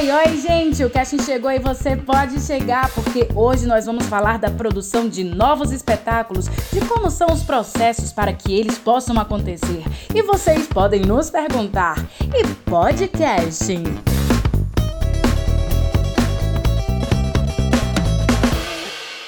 Oi, oi, gente! O casting chegou e você pode chegar, porque hoje nós vamos falar da produção de novos espetáculos, de como são os processos para que eles possam acontecer. E vocês podem nos perguntar: e podcasting?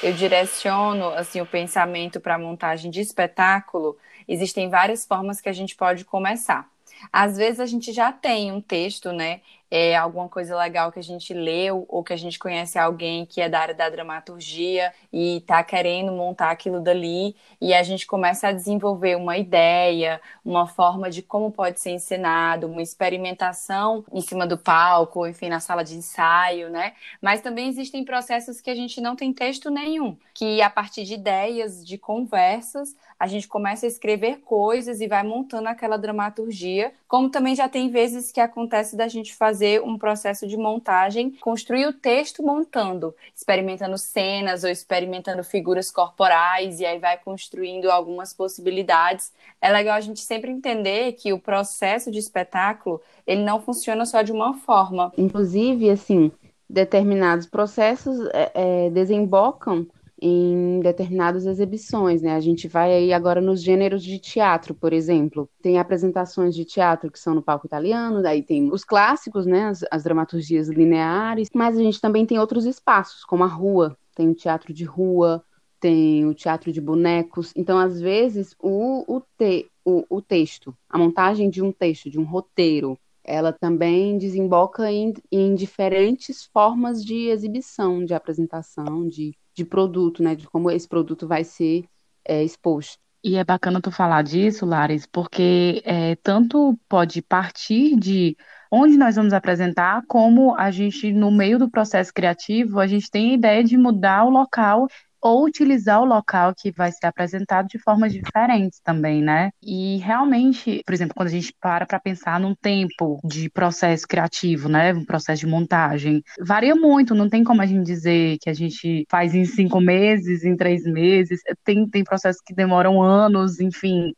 Eu direciono assim o pensamento para a montagem de espetáculo. Existem várias formas que a gente pode começar. Às vezes a gente já tem um texto, né? É alguma coisa legal que a gente leu ou que a gente conhece alguém que é da área da dramaturgia e está querendo montar aquilo dali e a gente começa a desenvolver uma ideia, uma forma de como pode ser encenado, uma experimentação em cima do palco, enfim, na sala de ensaio, né? Mas também existem processos que a gente não tem texto nenhum, que a partir de ideias, de conversas, a gente começa a escrever coisas e vai montando aquela dramaturgia, como também já tem vezes que acontece da gente fazer um processo de montagem, construir o texto montando, experimentando cenas ou experimentando figuras corporais e aí vai construindo algumas possibilidades. É legal a gente sempre entender que o processo de espetáculo, ele não funciona só de uma forma. Inclusive, assim, determinados processos é, é, desembocam em determinadas exibições, né? A gente vai aí agora nos gêneros de teatro, por exemplo. Tem apresentações de teatro que são no palco italiano, daí tem os clássicos, né? As, as dramaturgias lineares, mas a gente também tem outros espaços, como a rua. Tem o teatro de rua, tem o teatro de bonecos. Então, às vezes, o, o, te, o, o texto, a montagem de um texto, de um roteiro, ela também desemboca em, em diferentes formas de exibição, de apresentação, de de produto, né? De como esse produto vai ser é, exposto. E é bacana tu falar disso, Laris, porque é, tanto pode partir de onde nós vamos apresentar, como a gente, no meio do processo criativo, a gente tem a ideia de mudar o local ou utilizar o local que vai ser apresentado de formas diferentes também, né? E realmente, por exemplo, quando a gente para para pensar num tempo de processo criativo, né? Um processo de montagem, varia muito, não tem como a gente dizer que a gente faz em cinco meses, em três meses, tem, tem processos que demoram anos, enfim.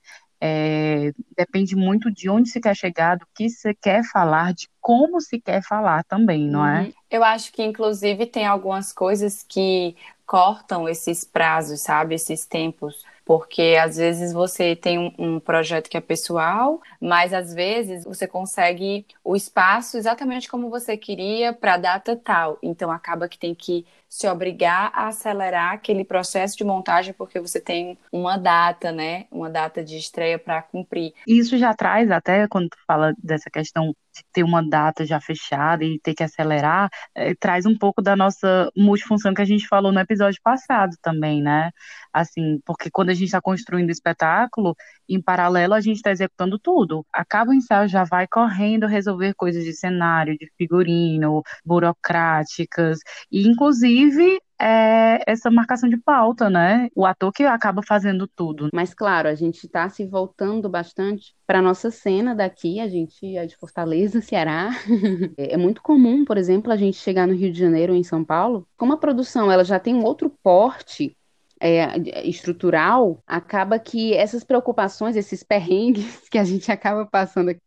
É, depende muito de onde se quer chegar, do que se quer falar, de como se quer falar também, não é? Uhum. Eu acho que, inclusive, tem algumas coisas que cortam esses prazos, sabe? Esses tempos. Porque às vezes você tem um, um, projeto que é pessoal, mas às vezes você consegue o espaço exatamente como você queria para a data tal. Então acaba que tem que se obrigar a acelerar aquele processo de montagem porque você tem uma data, né? Uma data de estreia para cumprir. Isso já traz até quando tu fala dessa questão de ter uma data já fechada e ter que acelerar, é, traz um pouco da nossa multifunção que a gente falou no episódio passado também, né? Assim, porque quando a gente está construindo espetáculo, em paralelo a gente está executando tudo. Acaba o ensaio, já vai correndo resolver coisas de cenário, de figurino, burocráticas, e inclusive é essa marcação de pauta, né? O ator que acaba fazendo tudo. Mas claro, a gente está se voltando bastante para nossa cena daqui, a gente é de Fortaleza, Ceará. é muito comum, por exemplo, a gente chegar no Rio de Janeiro ou em São Paulo, como a produção ela já tem um outro porte é, estrutural, acaba que essas preocupações, esses perrengues que a gente acaba passando aqui,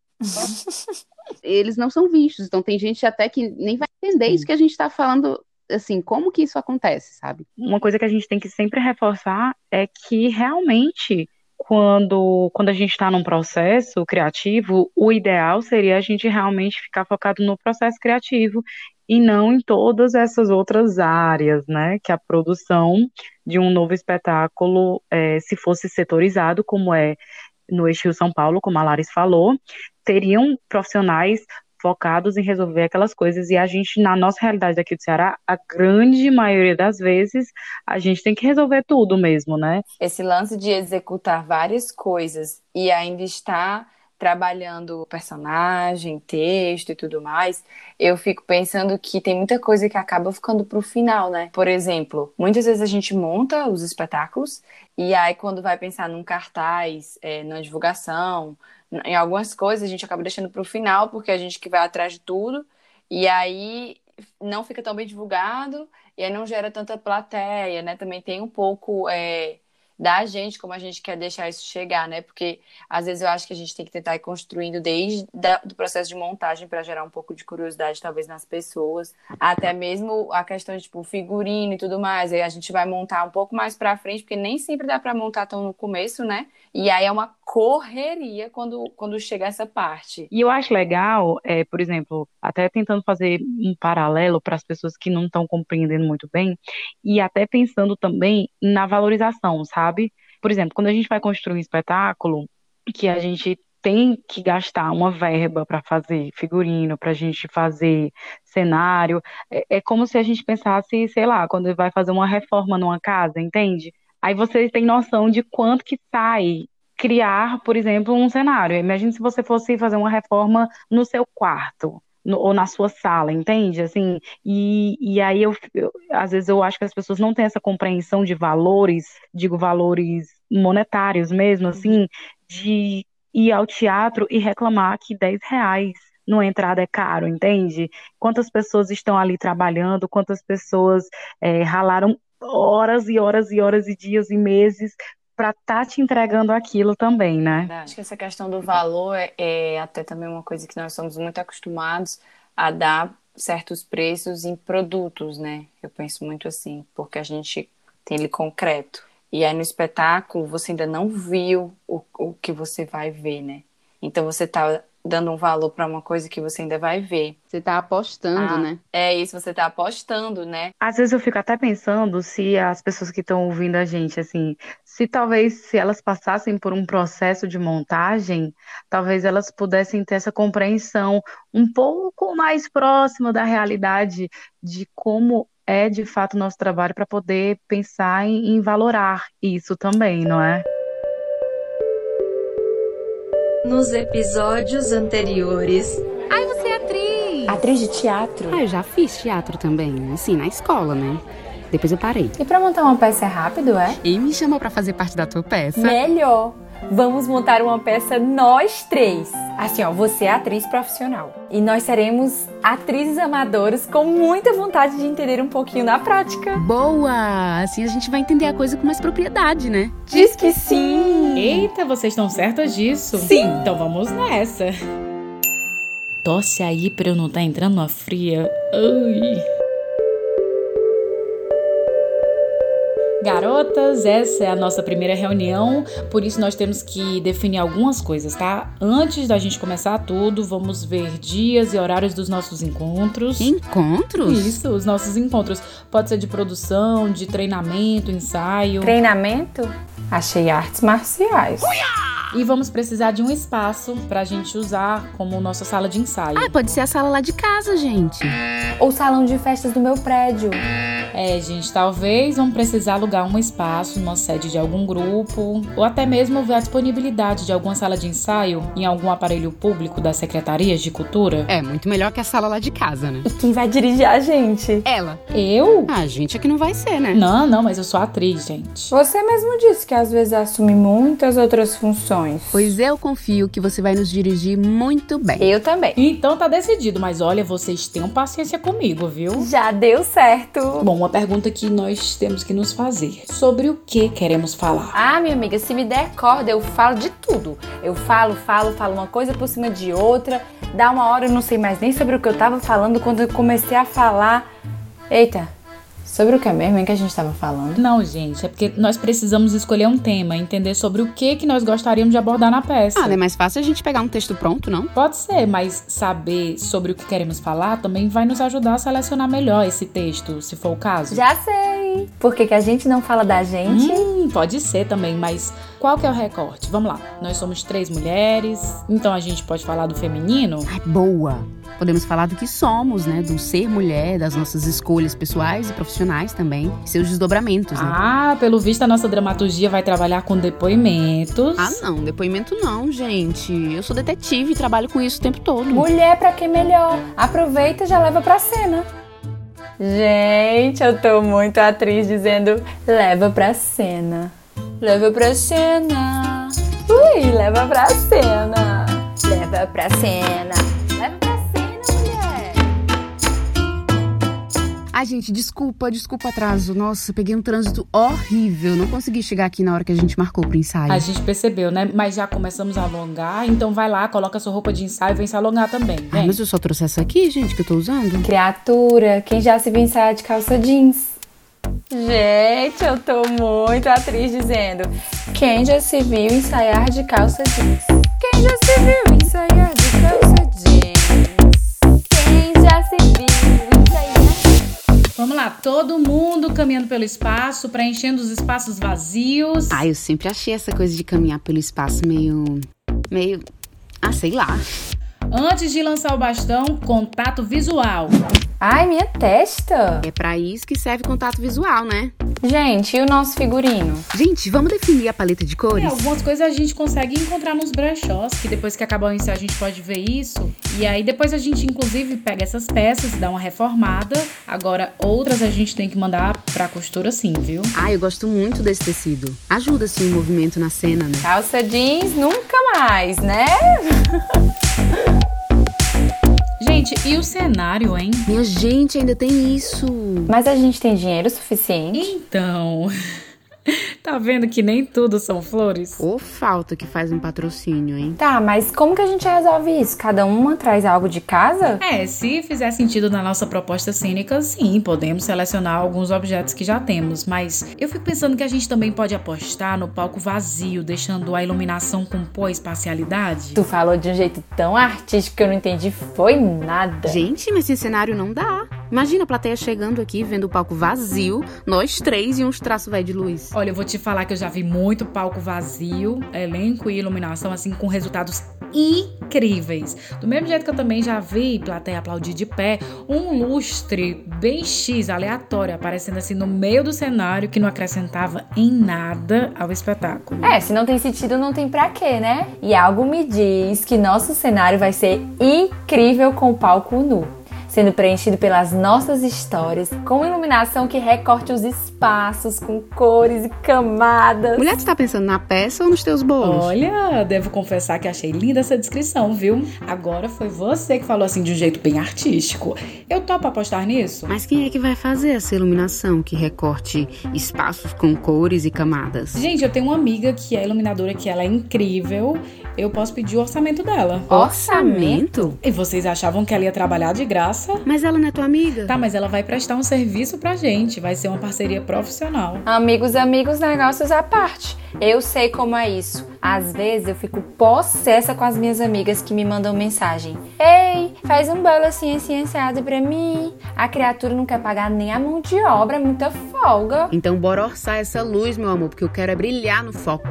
eles não são vistos. Então tem gente até que nem vai entender isso que a gente está falando assim, como que isso acontece, sabe? Uma coisa que a gente tem que sempre reforçar é que realmente quando, quando a gente está num processo criativo, o ideal seria a gente realmente ficar focado no processo criativo e não em todas essas outras áreas, né? Que a produção de um novo espetáculo, é, se fosse setorizado, como é no Eixo São Paulo, como a Laris falou, teriam profissionais focados em resolver aquelas coisas. E a gente, na nossa realidade aqui do Ceará, a grande maioria das vezes, a gente tem que resolver tudo mesmo, né? Esse lance de executar várias coisas e ainda estar trabalhando personagem, texto e tudo mais, eu fico pensando que tem muita coisa que acaba ficando pro final, né? Por exemplo, muitas vezes a gente monta os espetáculos e aí quando vai pensar num cartaz, é, na divulgação, em algumas coisas a gente acaba deixando para o final, porque a gente que vai atrás de tudo, e aí não fica tão bem divulgado, e aí não gera tanta plateia, né? Também tem um pouco é, da gente, como a gente quer deixar isso chegar, né? Porque às vezes eu acho que a gente tem que tentar ir construindo desde o processo de montagem para gerar um pouco de curiosidade, talvez, nas pessoas, até mesmo a questão de tipo figurino e tudo mais. Aí a gente vai montar um pouco mais para frente, porque nem sempre dá para montar tão no começo, né? E aí é uma correria quando, quando chega essa parte. E eu acho legal, é, por exemplo, até tentando fazer um paralelo para as pessoas que não estão compreendendo muito bem, e até pensando também na valorização, sabe? Por exemplo, quando a gente vai construir um espetáculo, que a gente tem que gastar uma verba para fazer figurino, para a gente fazer cenário, é, é como se a gente pensasse, sei lá, quando vai fazer uma reforma numa casa, entende? Aí vocês têm noção de quanto que sai criar, por exemplo, um cenário. Imagine se você fosse fazer uma reforma no seu quarto. No, ou na sua sala, entende? Assim, e, e aí eu, eu, às vezes eu acho que as pessoas não têm essa compreensão de valores, digo valores monetários mesmo, assim, de ir ao teatro e reclamar que 10 reais numa entrada é caro, entende? Quantas pessoas estão ali trabalhando, quantas pessoas é, ralaram horas e horas e horas e dias e meses para estar tá te entregando aquilo também, né? Acho que essa questão do valor é, é, até também uma coisa que nós somos muito acostumados a dar certos preços em produtos, né? Eu penso muito assim, porque a gente tem ele concreto. E aí no espetáculo você ainda não viu o, o que você vai ver, né? Então você tá dando um valor para uma coisa que você ainda vai ver. Você está apostando, ah, né? É isso, você está apostando, né? Às vezes eu fico até pensando se as pessoas que estão ouvindo a gente, assim, se talvez se elas passassem por um processo de montagem, talvez elas pudessem ter essa compreensão um pouco mais próxima da realidade de como é de fato o nosso trabalho para poder pensar em, em valorar isso também, não é? Nos episódios anteriores. Ai, você é atriz! Atriz de teatro? Ah, eu já fiz teatro também, assim, na escola, né? Depois eu parei. E pra montar uma peça é rápido, é? E me chamou para fazer parte da tua peça. Melhor! Vamos montar uma peça nós três. Assim, ó, você é atriz profissional. E nós seremos atrizes amadoras com muita vontade de entender um pouquinho na prática. Boa! Assim a gente vai entender a coisa com mais propriedade, né? Diz que sim! Eita, vocês estão certas disso? Sim! Então vamos nessa. Tosse aí pra eu não estar tá entrando na fria. Ai. Garotas, essa é a nossa primeira reunião, por isso nós temos que definir algumas coisas, tá? Antes da gente começar tudo, vamos ver dias e horários dos nossos encontros. Encontros? Isso, os nossos encontros. Pode ser de produção, de treinamento, ensaio. Treinamento? Achei artes marciais. E vamos precisar de um espaço pra gente usar como nossa sala de ensaio. Ah, pode ser a sala lá de casa, gente. Ou salão de festas do meu prédio. É, gente, talvez vamos precisar alugar um espaço numa sede de algum grupo, ou até mesmo ver a disponibilidade de alguma sala de ensaio em algum aparelho público das secretarias de cultura. É, muito melhor que a sala lá de casa, né? E quem vai dirigir a gente? Ela. Eu? Ah, a gente é que não vai ser, né? Não, não, mas eu sou atriz, gente. Você mesmo disse que às vezes assume muitas outras funções. Pois eu confio que você vai nos dirigir muito bem. Eu também. Então tá decidido, mas olha, vocês tenham paciência comigo, viu? Já deu certo. Bom, uma pergunta que nós temos que nos fazer. Sobre o que queremos falar? Ah, minha amiga, se me der corda, eu falo de tudo. Eu falo, falo, falo uma coisa por cima de outra. Dá uma hora eu não sei mais nem sobre o que eu tava falando quando eu comecei a falar. Eita, Sobre o que é mesmo hein, que a gente estava falando? Não, gente, é porque nós precisamos escolher um tema, entender sobre o que que nós gostaríamos de abordar na peça. Ah, não é mais fácil a gente pegar um texto pronto, não? Pode ser, mas saber sobre o que queremos falar também vai nos ajudar a selecionar melhor esse texto, se for o caso. Já sei! Por que, que a gente não fala da gente? Hum, pode ser também, mas qual que é o recorte? Vamos lá. Nós somos três mulheres, então a gente pode falar do feminino? Ai, boa! Podemos falar do que somos, né? Do ser mulher, das nossas escolhas pessoais e profissionais também, seus desdobramentos, né? Ah, pelo visto a nossa dramaturgia vai trabalhar com depoimentos. Ah, não, depoimento não, gente. Eu sou detetive e trabalho com isso o tempo todo. Mulher pra quem melhor. Aproveita e já leva pra cena. Gente, eu tô muito atriz dizendo leva pra cena. Leva pra cena. Ui, leva pra cena. Leva pra cena. Ai, gente, desculpa, desculpa o atraso. Nossa, peguei um trânsito horrível. Não consegui chegar aqui na hora que a gente marcou pro ensaio. A gente percebeu, né? Mas já começamos a alongar, então vai lá, coloca sua roupa de ensaio e vem se alongar também. Vem. Ai, mas eu só trouxe essa aqui, gente, que eu tô usando. Criatura, quem já se viu ensaiar de calça jeans? Gente, eu tô muito atriz dizendo. Quem já se viu ensaiar de calça jeans? Quem já se viu ensaiar de calça jeans? Vamos lá, todo mundo caminhando pelo espaço, preenchendo os espaços vazios. Ai, eu sempre achei essa coisa de caminhar pelo espaço meio. meio. Ah, sei lá. Antes de lançar o bastão, contato visual. Ai, minha testa! É pra isso que serve contato visual, né? Gente, e o nosso figurino? Gente, vamos definir a paleta de É, cores? algumas coisas a gente consegue encontrar nos brechós, que depois que acabar o ensaio a gente pode ver isso. E aí depois a gente inclusive pega essas peças, dá uma reformada. Agora outras a gente tem que mandar pra costura sim, viu? Ah, eu gosto muito desse tecido. Ajuda, assim, o movimento na cena, né? Calça jeans nunca mais, né? E o cenário, hein? Minha gente, ainda tem isso. Mas a gente tem dinheiro suficiente? Então, tá vendo que nem tudo são flores? Ou falta que faz um patrocínio, hein? Tá, mas como que a gente resolve isso? Cada uma traz algo de casa? É, se fizer sentido na nossa proposta cênica, sim, podemos selecionar alguns objetos que já temos, mas eu fico pensando que a gente também pode apostar no palco vazio, deixando a iluminação com pô espacialidade. Tu falou de um jeito tão artístico que eu não entendi foi nada. Gente, mas esse cenário não dá. Imagina a plateia chegando aqui, vendo o palco vazio, nós três e uns traços velho de luz. Olha, eu vou te falar que eu já vi muito palco vazio, elenco e iluminação, assim, com resultados incríveis. Do mesmo jeito que eu também já vi plateia aplaudir de pé, um lustre bem X, aleatório, aparecendo assim no meio do cenário, que não acrescentava em nada ao espetáculo. É, se não tem sentido, não tem pra quê, né? E algo me diz que nosso cenário vai ser incrível com o palco nu. Sendo preenchido pelas nossas histórias, com iluminação que recorte os espaços, com cores e camadas. Mulher, tu tá pensando na peça ou nos teus bolos? Olha, devo confessar que achei linda essa descrição, viu? Agora foi você que falou assim de um jeito bem artístico. Eu topo apostar nisso? Mas quem é que vai fazer essa iluminação que recorte espaços com cores e camadas? Gente, eu tenho uma amiga que é iluminadora, que ela é incrível. Eu posso pedir o orçamento dela. Orçamento? E vocês achavam que ela ia trabalhar de graça? Mas ela não é tua amiga? Tá, mas ela vai prestar um serviço pra gente. Vai ser uma parceria profissional. Amigos, amigos, negócios à parte. Eu sei como é isso. Às vezes eu fico possessa com as minhas amigas que me mandam mensagem. Ei, faz um bolo assim, assim, assado pra mim. A criatura não quer pagar nem a mão de obra, é muita folga. Então bora orçar essa luz, meu amor, porque eu quero é brilhar no foco.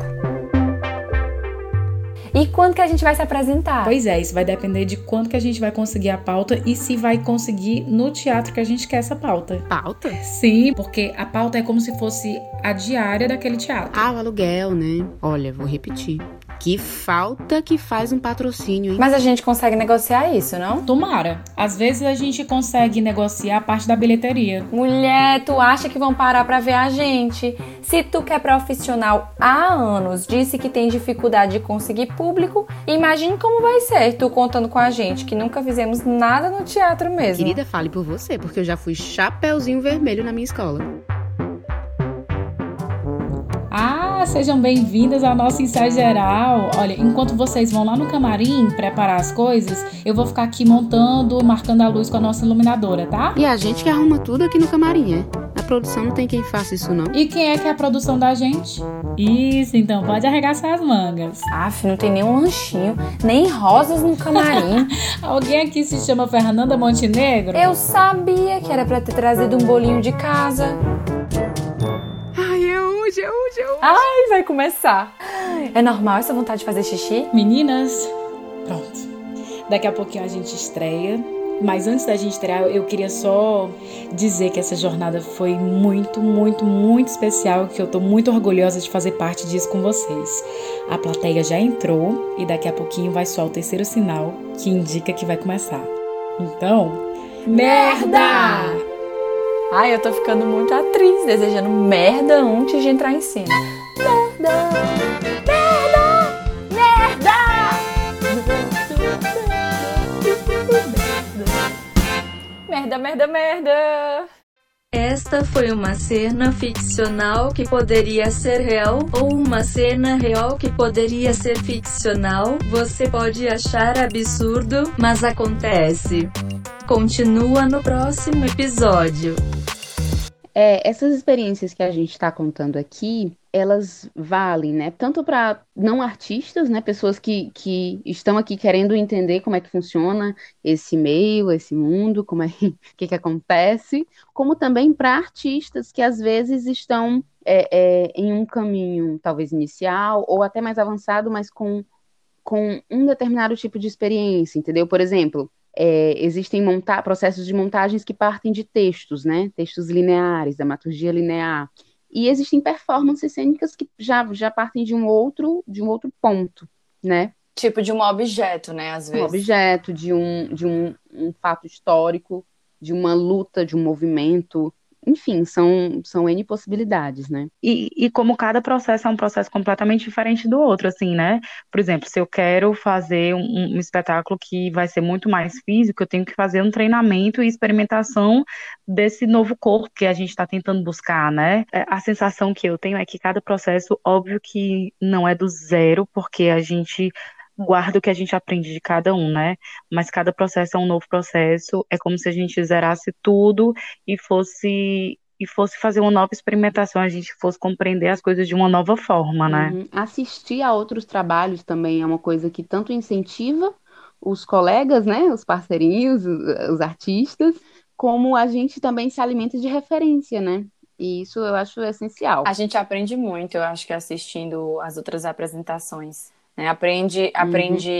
E quando que a gente vai se apresentar? Pois é, isso vai depender de quando que a gente vai conseguir a pauta e se vai conseguir no teatro que a gente quer essa pauta. Pauta? Sim, porque a pauta é como se fosse a diária daquele teatro. Ah, o aluguel, né? Olha, vou repetir. Que falta que faz um patrocínio, hein? Mas a gente consegue negociar isso, não? Tomara. Às vezes a gente consegue negociar a parte da bilheteria. Mulher, tu acha que vão parar pra ver a gente? Se tu que é profissional há anos disse que tem dificuldade de conseguir público, imagine como vai ser tu contando com a gente, que nunca fizemos nada no teatro mesmo. Querida, fale por você, porque eu já fui chapeuzinho vermelho na minha escola. Sejam bem-vindas ao nosso ensaio geral. Olha, enquanto vocês vão lá no camarim preparar as coisas, eu vou ficar aqui montando, marcando a luz com a nossa iluminadora, tá? E a gente que arruma tudo aqui no camarim, é? Na produção não tem quem faça isso, não. E quem é que é a produção da gente? Isso, então pode arregaçar as mangas. Aff, não tem nenhum lanchinho, nem rosas no camarim. Alguém aqui se chama Fernanda Montenegro? Eu sabia que era pra ter trazido um bolinho de casa. Ai, hoje, é hoje, é hoje. Ai, vai começar. É normal essa vontade de fazer xixi? Meninas, pronto. Daqui a pouquinho a gente estreia. Mas antes da gente estrear, eu queria só dizer que essa jornada foi muito, muito, muito especial, que eu tô muito orgulhosa de fazer parte disso com vocês. A plateia já entrou e daqui a pouquinho vai soar o terceiro sinal que indica que vai começar. Então, merda! Ai, eu tô ficando muito atriz, desejando merda antes de entrar em cena. Merda! Merda! Merda! Merda, merda, merda! Esta foi uma cena ficcional que poderia ser real, ou uma cena real que poderia ser ficcional. Você pode achar absurdo, mas acontece. Continua no próximo episódio. É, essas experiências que a gente está contando aqui, elas valem, né? Tanto para não artistas, né? Pessoas que, que estão aqui querendo entender como é que funciona esse meio, esse mundo, como é que, que acontece, como também para artistas que às vezes estão é, é, em um caminho talvez inicial ou até mais avançado, mas com, com um determinado tipo de experiência, entendeu? Por exemplo, é, existem monta processos de montagens que partem de textos, né? Textos lineares, dramaturgia linear. E existem performances cênicas que já, já partem de um outro de um outro ponto, né? Tipo de um objeto, né? Às vezes. Um objeto, de um, de um, um fato histórico, de uma luta, de um movimento, enfim, são, são N possibilidades, né? E, e como cada processo é um processo completamente diferente do outro, assim, né? Por exemplo, se eu quero fazer um, um espetáculo que vai ser muito mais físico, eu tenho que fazer um treinamento e experimentação desse novo corpo que a gente está tentando buscar, né? É, a sensação que eu tenho é que cada processo, óbvio que não é do zero, porque a gente guarda o que a gente aprende de cada um, né? Mas cada processo é um novo processo, é como se a gente zerasse tudo e fosse e fosse fazer uma nova experimentação, a gente fosse compreender as coisas de uma nova forma, né? Uhum. Assistir a outros trabalhos também é uma coisa que tanto incentiva os colegas, né, os parceirinhos, os artistas, como a gente também se alimenta de referência, né? E isso eu acho essencial. A gente aprende muito, eu acho que assistindo as outras apresentações. Né? Aprende, aprende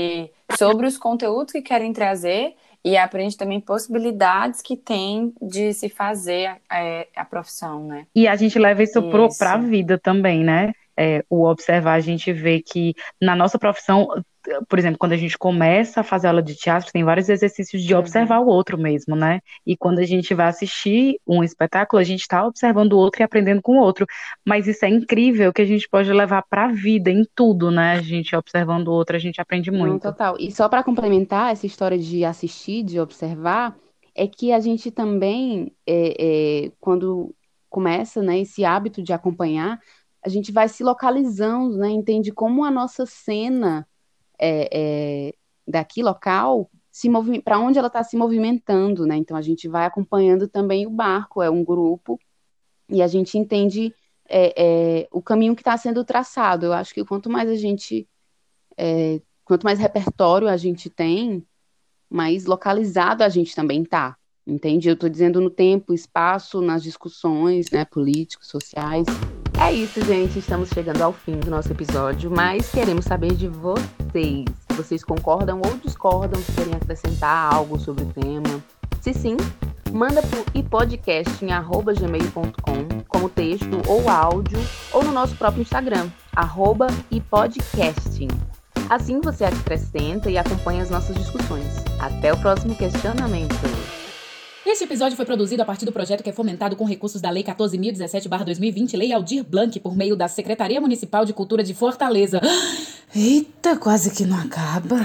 uhum. sobre os conteúdos que querem trazer e aprende também possibilidades que tem de se fazer a, é, a profissão, né? E a gente leva isso, isso. para a vida também, né? É, o observar, a gente vê que na nossa profissão por exemplo, quando a gente começa a fazer aula de teatro, tem vários exercícios de uhum. observar o outro mesmo, né? E quando a gente vai assistir um espetáculo, a gente está observando o outro e aprendendo com o outro. Mas isso é incrível que a gente pode levar para a vida, em tudo, né? A gente observando o outro, a gente aprende muito. Não, total. E só para complementar essa história de assistir, de observar, é que a gente também, é, é, quando começa né, esse hábito de acompanhar, a gente vai se localizando, né? Entende como a nossa cena é, é, daqui local para onde ela está se movimentando, né? Então a gente vai acompanhando também o barco, é um grupo e a gente entende é, é o caminho que está sendo traçado. Eu acho que quanto mais a gente, é, quanto mais repertório a gente tem, mais localizado a gente também está. Entende? Eu estou dizendo no tempo, espaço, nas discussões, né, políticos, sociais. É isso, gente. Estamos chegando ao fim do nosso episódio, mas queremos saber de vocês. Vocês concordam ou discordam? Se querem acrescentar algo sobre o tema? Se sim, manda por ipodcast.gmail.com como texto ou áudio, ou no nosso próprio Instagram, arroba ipodcasting. Assim você acrescenta e acompanha as nossas discussões. Até o próximo questionamento. Este episódio foi produzido a partir do projeto que é fomentado com recursos da Lei 14.017-2020, Lei Aldir Blanc, por meio da Secretaria Municipal de Cultura de Fortaleza. Eita, quase que não acaba.